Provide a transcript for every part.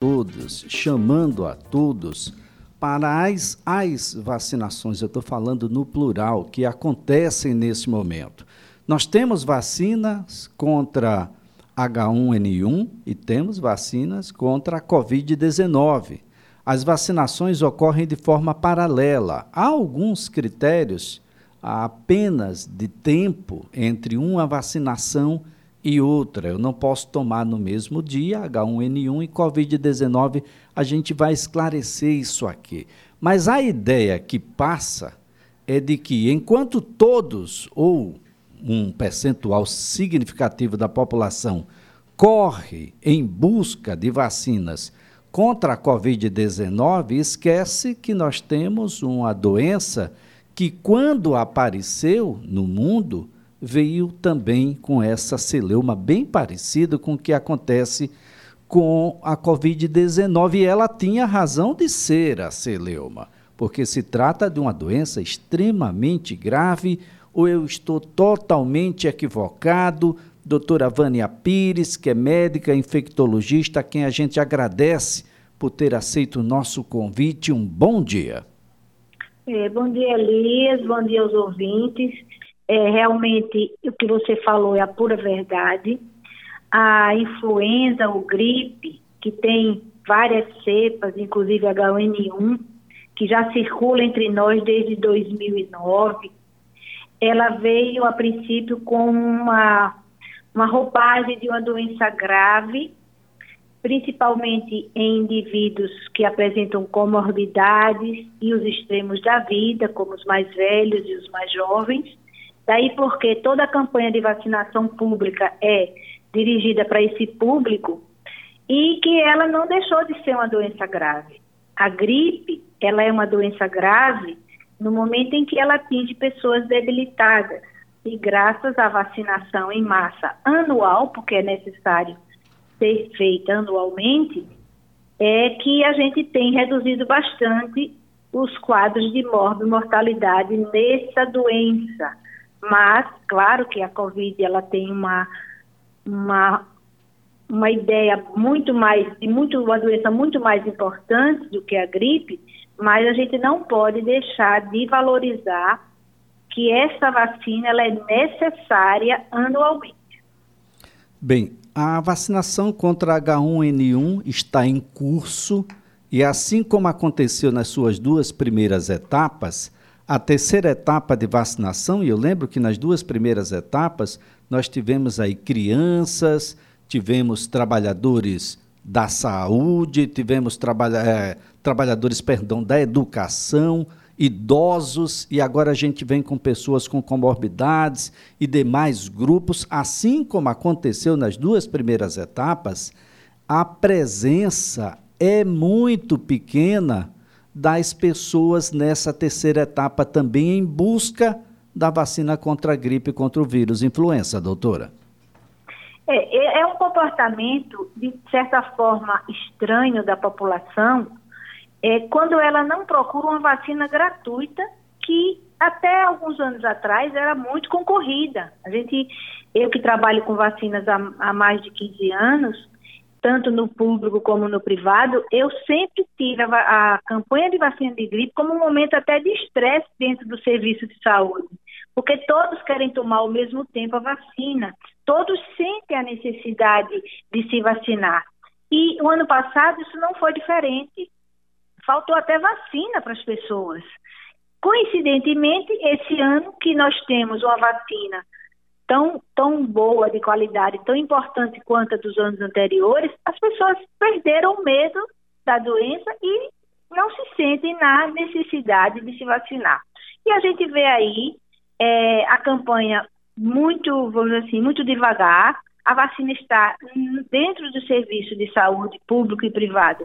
todos, chamando a todos para as, as vacinações, eu estou falando no plural, que acontecem nesse momento. Nós temos vacinas contra H1N1 e temos vacinas contra a Covid-19. As vacinações ocorrem de forma paralela. Há alguns critérios apenas de tempo entre uma vacinação e outra. Eu não posso tomar no mesmo dia H1N1 e Covid-19. A gente vai esclarecer isso aqui. Mas a ideia que passa é de que, enquanto todos ou um percentual significativo da população corre em busca de vacinas contra a Covid-19, esquece que nós temos uma doença que, quando apareceu no mundo, veio também com essa celeuma bem parecida com o que acontece com a Covid-19. E ela tinha razão de ser a celeuma, porque se trata de uma doença extremamente grave, ou eu estou totalmente equivocado? Doutora Vânia Pires, que é médica infectologista, a quem a gente agradece por ter aceito o nosso convite. Um bom dia. É, bom dia, Elias. Bom dia aos ouvintes. É, realmente, o que você falou é a pura verdade. A influenza, o gripe, que tem várias cepas, inclusive H1N1, que já circula entre nós desde 2009, ela veio a princípio com uma, uma roupagem de uma doença grave, principalmente em indivíduos que apresentam comorbidades e os extremos da vida, como os mais velhos e os mais jovens. Daí porque toda a campanha de vacinação pública é dirigida para esse público e que ela não deixou de ser uma doença grave. A gripe, ela é uma doença grave no momento em que ela atinge pessoas debilitadas. E graças à vacinação em massa anual, porque é necessário ser feita anualmente, é que a gente tem reduzido bastante os quadros de mortalidade nessa doença. Mas, claro que a Covid ela tem uma, uma, uma ideia muito mais, de muito, uma doença muito mais importante do que a gripe, mas a gente não pode deixar de valorizar que essa vacina ela é necessária anualmente. Bem, a vacinação contra H1N1 está em curso e assim como aconteceu nas suas duas primeiras etapas, a terceira etapa de vacinação, e eu lembro que nas duas primeiras etapas nós tivemos aí crianças, tivemos trabalhadores da saúde, tivemos trabalha, é, trabalhadores perdão, da educação, idosos, e agora a gente vem com pessoas com comorbidades e demais grupos, assim como aconteceu nas duas primeiras etapas, a presença é muito pequena das pessoas nessa terceira etapa também em busca da vacina contra a gripe contra o vírus influenza, doutora. É, é, é um comportamento, de certa forma, estranho da população, é, quando ela não procura uma vacina gratuita, que até alguns anos atrás era muito concorrida. A gente, eu que trabalho com vacinas há, há mais de 15 anos, tanto no público como no privado, eu sempre tive a, a, campanha de vacina de gripe como um momento até de estresse dentro do serviço de saúde, porque todos querem tomar ao mesmo tempo a vacina, todos sentem a necessidade de se vacinar. E o ano passado isso não foi diferente, faltou até vacina para as pessoas. Coincidentemente, esse ano que nós temos uma vacina tão, tão boa, de qualidade, tão importante quanto a dos anos anteriores, as pessoas perderam o medo da doença e não se sentem na necessidade de se vacinar. E a gente vê aí é, a campanha muito, vamos dizer assim, muito devagar. A vacina está dentro do serviço de saúde público e privado,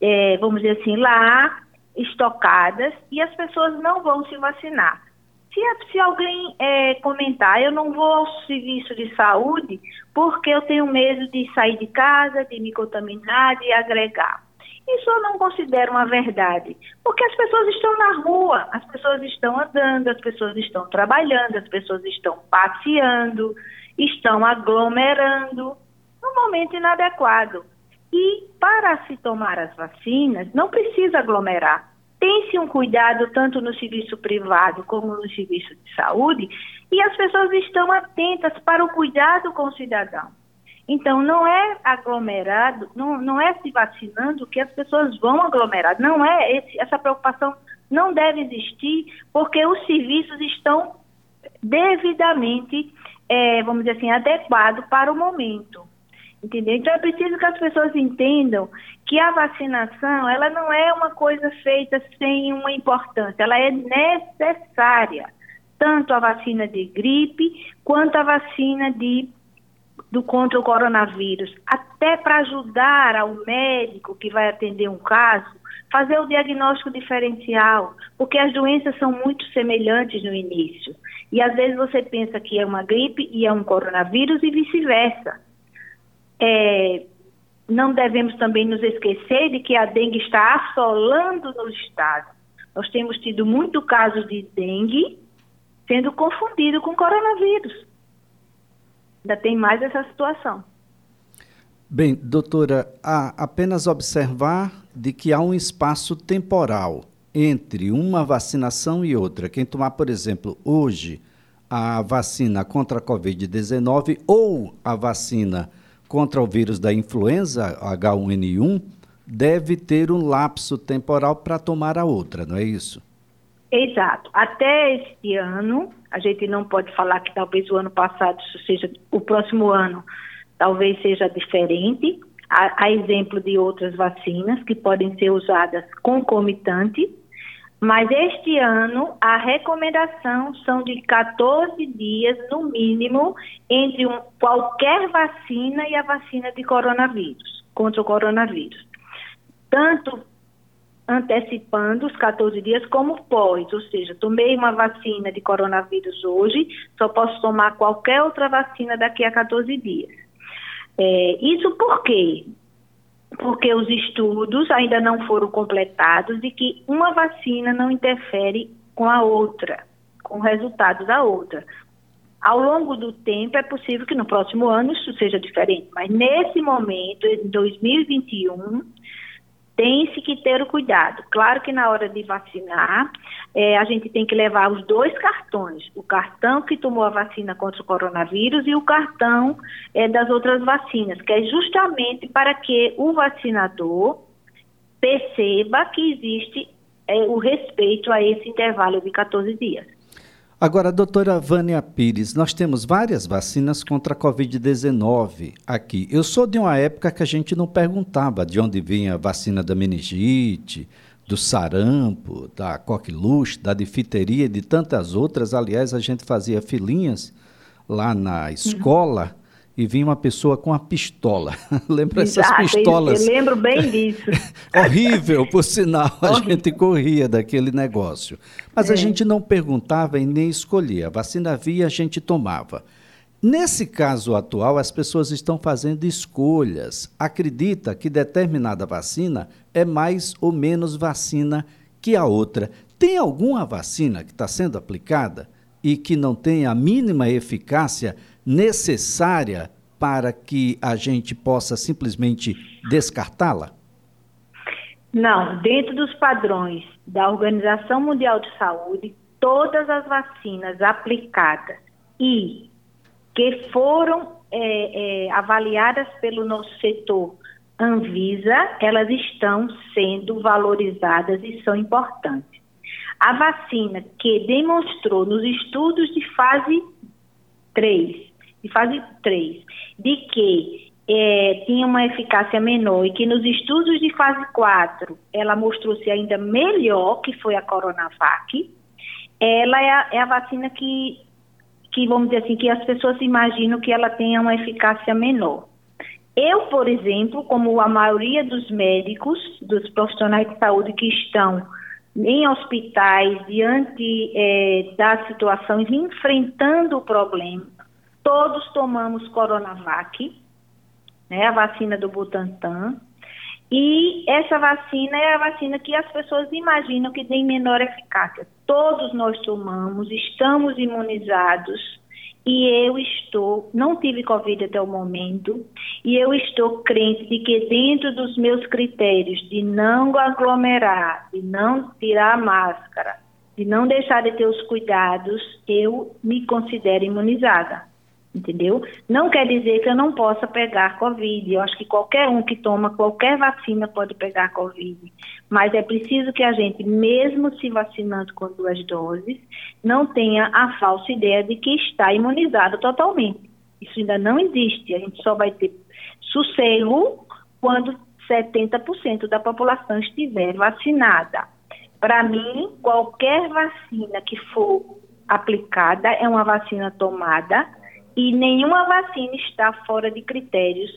é, vamos dizer assim, lá estocadas e as pessoas não vão se vacinar. Se, se alguém é, comentar, eu não vou ao serviço de saúde porque eu tenho medo de sair de casa, de me contaminar, de agregar. Isso eu não considero uma verdade, porque as pessoas estão na rua, as pessoas estão andando, as pessoas estão trabalhando, as pessoas estão passeando, estão aglomerando no momento inadequado. E para se tomar as vacinas, não precisa aglomerar. Tem-se um cuidado tanto no serviço privado como no serviço de saúde e as pessoas estão atentas para o cuidado com o cidadão. Então, não é aglomerado, não, não é se vacinando que as pessoas vão aglomerar. Não é, esse, essa preocupação não deve existir, porque os serviços estão devidamente, é, vamos dizer assim, adequados para o momento. Entendeu? Então é preciso que as pessoas entendam que a vacinação ela não é uma coisa feita sem uma importância, ela é necessária. Tanto a vacina de gripe quanto a vacina de, do contra o coronavírus. Até para ajudar ao médico que vai atender um caso, fazer o diagnóstico diferencial, porque as doenças são muito semelhantes no início. E às vezes você pensa que é uma gripe e é um coronavírus e vice-versa. É, não devemos também nos esquecer de que a dengue está assolando no estado. Nós temos tido muito casos de dengue sendo confundido com coronavírus. Ainda tem mais essa situação. Bem, doutora, apenas observar de que há um espaço temporal entre uma vacinação e outra. Quem tomar, por exemplo, hoje a vacina contra a Covid-19 ou a vacina contra o vírus da influenza H1N1 deve ter um lapso temporal para tomar a outra, não é isso? Exato. Até este ano, a gente não pode falar que talvez o ano passado, seja o próximo ano, talvez seja diferente. Há, há exemplo de outras vacinas que podem ser usadas concomitante, mas este ano a recomendação são de 14 dias no mínimo entre um, qualquer vacina e a vacina de coronavírus, contra o coronavírus. Tanto antecipando os 14 dias como pós, ou seja, tomei uma vacina de coronavírus hoje, só posso tomar qualquer outra vacina daqui a 14 dias. É, isso por quê? Porque os estudos ainda não foram completados de que uma vacina não interfere com a outra, com o resultado da outra. Ao longo do tempo, é possível que no próximo ano isso seja diferente, mas nesse momento, em 2021, tem-se que ter o cuidado. Claro que na hora de vacinar, é, a gente tem que levar os dois cartões: o cartão que tomou a vacina contra o coronavírus e o cartão é, das outras vacinas, que é justamente para que o vacinador perceba que existe é, o respeito a esse intervalo de 14 dias. Agora, doutora Vânia Pires, nós temos várias vacinas contra a Covid-19 aqui. Eu sou de uma época que a gente não perguntava de onde vinha a vacina da meningite, do sarampo, da coqueluche, da difteria e de tantas outras. Aliás, a gente fazia filinhas lá na escola e vinha uma pessoa com uma pistola. Lembra essas pistolas? Eu lembro bem disso. Horrível, por sinal, a gente corria daquele negócio. Mas é. a gente não perguntava e nem escolhia. A vacina via, a gente tomava. Nesse caso atual, as pessoas estão fazendo escolhas. Acredita que determinada vacina é mais ou menos vacina que a outra. Tem alguma vacina que está sendo aplicada e que não tem a mínima eficácia necessária para que a gente possa simplesmente descartá-la? Não, dentro dos padrões da Organização Mundial de Saúde, todas as vacinas aplicadas e que foram é, é, avaliadas pelo nosso setor Anvisa, elas estão sendo valorizadas e são importantes. A vacina que demonstrou nos estudos de fase 3 de fase 3, de que é, tinha uma eficácia menor e que nos estudos de fase 4 ela mostrou-se ainda melhor, que foi a Coronavac, ela é a, é a vacina que, que, vamos dizer assim, que as pessoas imaginam que ela tenha uma eficácia menor. Eu, por exemplo, como a maioria dos médicos, dos profissionais de saúde que estão em hospitais, diante é, das situações, enfrentando o problema, Todos tomamos Coronavac, né, a vacina do Butantan. E essa vacina é a vacina que as pessoas imaginam que tem menor eficácia. Todos nós tomamos, estamos imunizados e eu estou, não tive Covid até o momento, e eu estou crente de que dentro dos meus critérios de não aglomerar, de não tirar a máscara, de não deixar de ter os cuidados, eu me considero imunizada entendeu? Não quer dizer que eu não possa pegar Covid. Eu acho que qualquer um que toma qualquer vacina pode pegar Covid. Mas é preciso que a gente, mesmo se vacinando com duas doses, não tenha a falsa ideia de que está imunizado totalmente. Isso ainda não existe. A gente só vai ter sossego quando 70% da população estiver vacinada. Para mim, qualquer vacina que for aplicada é uma vacina tomada e nenhuma vacina está fora de critérios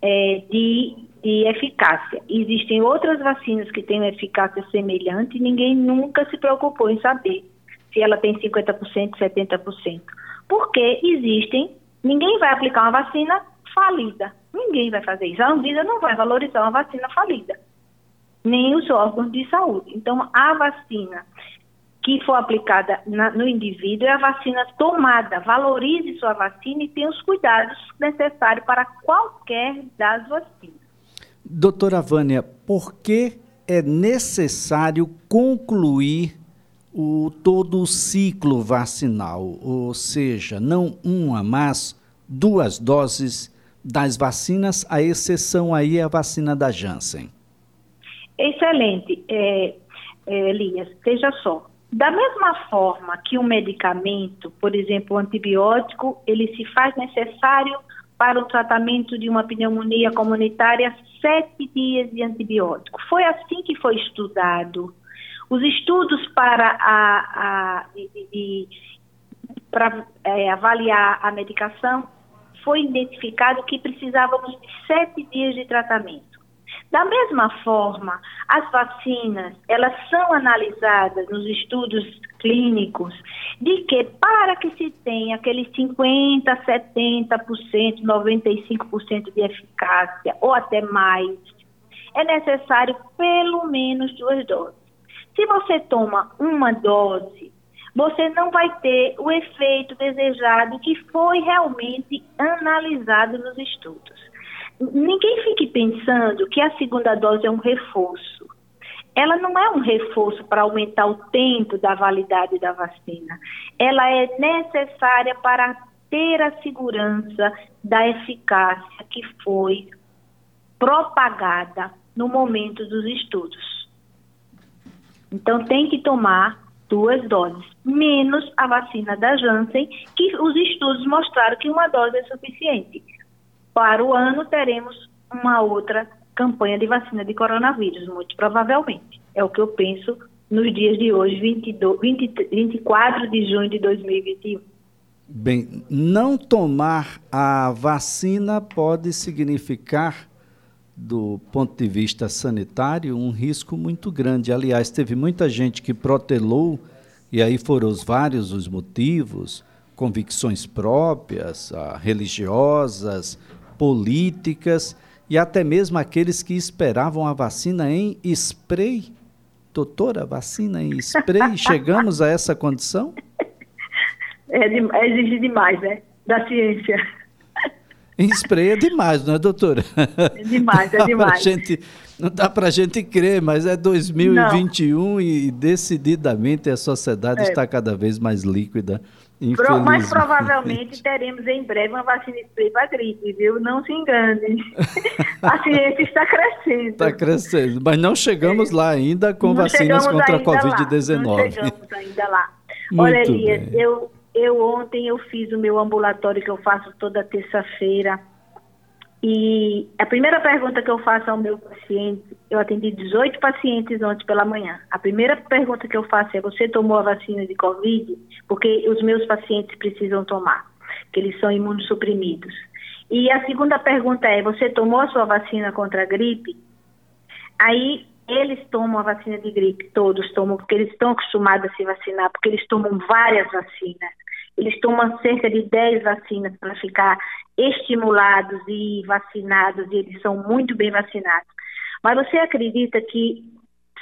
é, de, de eficácia. Existem outras vacinas que têm uma eficácia semelhante e ninguém nunca se preocupou em saber se ela tem 50%, 70%. Porque existem, ninguém vai aplicar uma vacina falida. Ninguém vai fazer isso. A Anvisa não vai valorizar uma vacina falida. Nem os órgãos de saúde. Então, a vacina que for aplicada na, no indivíduo é a vacina tomada. Valorize sua vacina e tenha os cuidados necessários para qualquer das vacinas. Doutora Vânia, por que é necessário concluir o, todo o ciclo vacinal? Ou seja, não uma, mas duas doses das vacinas, a exceção aí é a vacina da Janssen. Excelente, é, é, Elias. Veja só, da mesma forma que um medicamento, por exemplo, o antibiótico, ele se faz necessário para o tratamento de uma pneumonia comunitária, sete dias de antibiótico. Foi assim que foi estudado. Os estudos para, a, a de, de, para é, avaliar a medicação foi identificado que precisávamos de sete dias de tratamento. Da mesma forma, as vacinas, elas são analisadas nos estudos clínicos de que para que se tenha aquele 50, 70%, 95% de eficácia ou até mais, é necessário pelo menos duas doses. Se você toma uma dose, você não vai ter o efeito desejado que foi realmente analisado nos estudos ninguém fique pensando que a segunda dose é um reforço. Ela não é um reforço para aumentar o tempo da validade da vacina. Ela é necessária para ter a segurança da eficácia que foi propagada no momento dos estudos. Então tem que tomar duas doses, menos a vacina da Janssen, que os estudos mostraram que uma dose é suficiente. Para o ano, teremos uma outra campanha de vacina de coronavírus, muito provavelmente. É o que eu penso nos dias de hoje, 22, 20, 24 de junho de 2021. Bem, não tomar a vacina pode significar, do ponto de vista sanitário, um risco muito grande. Aliás, teve muita gente que protelou, e aí foram os vários os motivos, convicções próprias, ah, religiosas, políticas e até mesmo aqueles que esperavam a vacina em spray. Doutora, vacina em spray, chegamos a essa condição? É, de, é exigir demais, né? Da ciência. Em spray é demais, não é, doutora? É demais, é demais. gente, não dá para a gente crer, mas é 2021 não. e decididamente a sociedade é. está cada vez mais líquida Pro, mas provavelmente teremos em breve uma vacina spray para gripe, viu? Não se engane. a ciência está crescendo. Está crescendo, mas não chegamos lá ainda com não vacinas contra a Covid-19. Não chegamos ainda lá. Muito Olha, Elias, eu, eu ontem eu fiz o meu ambulatório que eu faço toda terça-feira e a primeira pergunta que eu faço ao meu paciente, eu atendi 18 pacientes ontem pela manhã. A primeira pergunta que eu faço é: você tomou a vacina de Covid? Porque os meus pacientes precisam tomar, que eles são imunossuprimidos. E a segunda pergunta é: você tomou a sua vacina contra a gripe? Aí eles tomam a vacina de gripe, todos tomam, porque eles estão acostumados a se vacinar, porque eles tomam várias vacinas. Eles tomam cerca de 10 vacinas para ficar estimulados e vacinados, e eles são muito bem vacinados. Mas você acredita que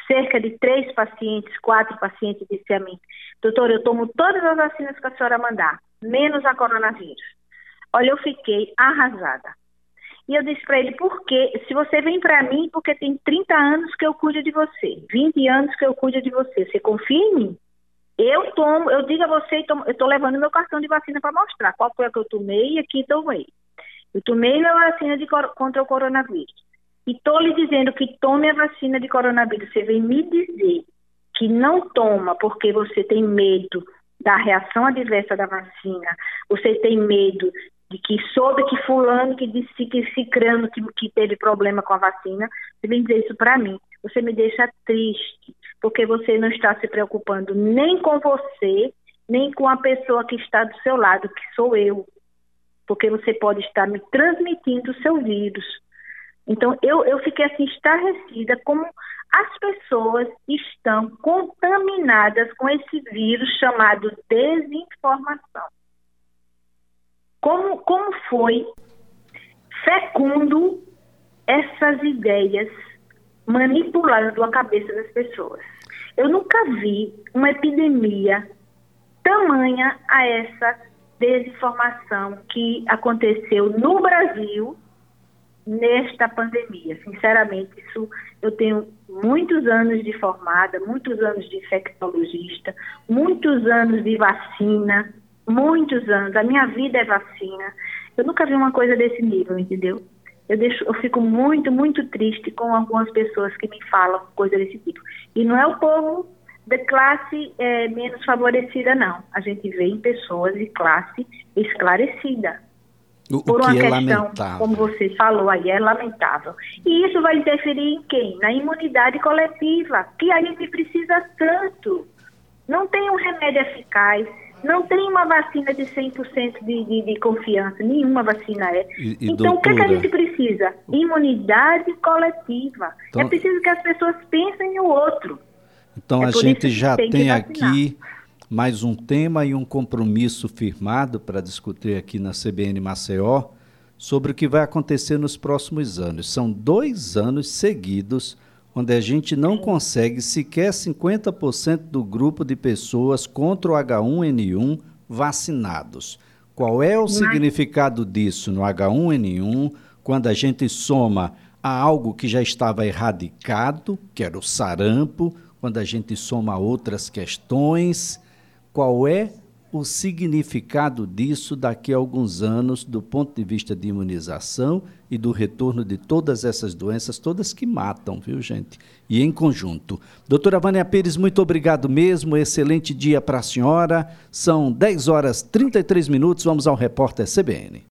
cerca de três pacientes, quatro pacientes disse a mim, doutor, eu tomo todas as vacinas que a senhora mandar, menos a coronavírus. Olha, eu fiquei arrasada. E eu disse para ele, por quê? Se você vem para mim, porque tem 30 anos que eu cuido de você, 20 anos que eu cuido de você, você confia em mim? Eu tomo, eu digo a você, eu estou levando meu cartão de vacina para mostrar qual foi a que eu tomei e aqui tomei. Eu tomei minha vacina de, contra o coronavírus. E estou lhe dizendo que tome a vacina de coronavírus. Você vem me dizer que não toma porque você tem medo da reação adversa da vacina, você tem medo de que soube que fulano que disse que cicrano que, que teve problema com a vacina, você vem dizer isso para mim. Você me deixa triste, porque você não está se preocupando nem com você, nem com a pessoa que está do seu lado, que sou eu. Porque você pode estar me transmitindo o seu vírus. Então, eu, eu fiquei assim, estarrecida como as pessoas estão contaminadas com esse vírus chamado desinformação. Como, como foi fecundo essas ideias manipulando a cabeça das pessoas. Eu nunca vi uma epidemia tamanha a essa desinformação que aconteceu no Brasil nesta pandemia. Sinceramente, isso eu tenho muitos anos de formada, muitos anos de infectologista, muitos anos de vacina, muitos anos. A minha vida é vacina. Eu nunca vi uma coisa desse nível, entendeu? Eu, deixo, eu fico muito, muito triste com algumas pessoas que me falam coisa desse tipo. E não é o povo de classe é, menos favorecida, não. A gente vê em pessoas de classe esclarecida. O, por uma que é questão, lamentável. como você falou aí, é lamentável. E isso vai interferir em quem? Na imunidade coletiva, que a gente precisa tanto. Não tem um remédio eficaz, não tem uma vacina de 100% de, de, de confiança, nenhuma vacina é. E, e então, o que, é que a doutora, gente precisa? Imunidade coletiva. Então- é preciso que as pessoas pensem no outro. Então É a gente já tem tem aqui mais um tema e um compromisso firmado para discutir aqui na CBN Maceió sobre o que vai acontecer nos próximos anos. São dois anos seguidos onde a gente não consegue sequer 50% do grupo de pessoas contra o H1N1 vacinados. Qual é o significado disso no H1N1 quando a gente soma a algo que já estava erradicado, que era o sarampo, quando a gente soma outras questões? Qual é o significado disso daqui a alguns anos, do ponto de vista de imunização e do retorno de todas essas doenças, todas que matam, viu, gente? E em conjunto. Doutora Vânia Pires, muito obrigado mesmo. Excelente dia para a senhora. São 10 horas 33 minutos. Vamos ao repórter CBN.